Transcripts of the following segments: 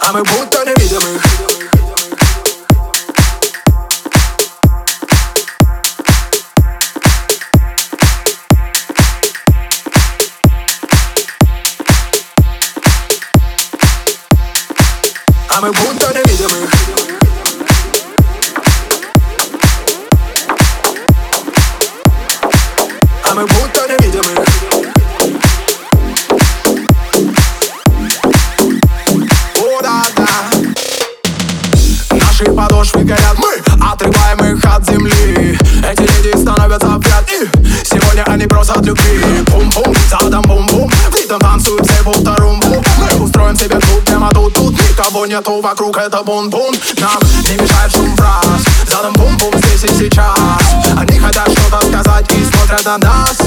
А мы будто невидимых мы будто невидимых А мы будто невидимых О, да, да. Наши подошвы горят, мы отрываем их от земли. Эти люди становятся в ряд и Сегодня они просят любви. Бум-бум, задом бум-бум В ритм танцуют все будто румбу. Мы устроим себе клуб прямо тут, тут Никого нету вокруг, это бун-бун Нам не мешает шум фраз Задом бум-бум здесь и сейчас. Они хотят что-то сказать и смотрят на нас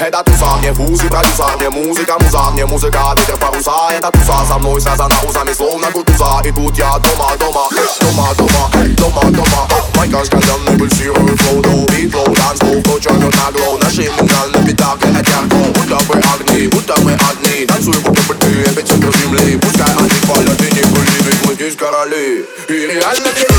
Это туса, мне музыка, туса, мне музыка, муза, мне музыка, ветер паруса Это туса со мной связана узами, словно кутуза. И тут я дома, дома, дома, дома, дома, дома. Майка скаженный пульсирует флоу, до бит, флоу, танцпол Кто чернет на глоу, наши имена на пятак, это ярко Будто бы огни, будто мы одни Танцуем, будто бы ты, эпицентр земли Пускай они хвалят и не были, ведь мы здесь короли И реально невидимы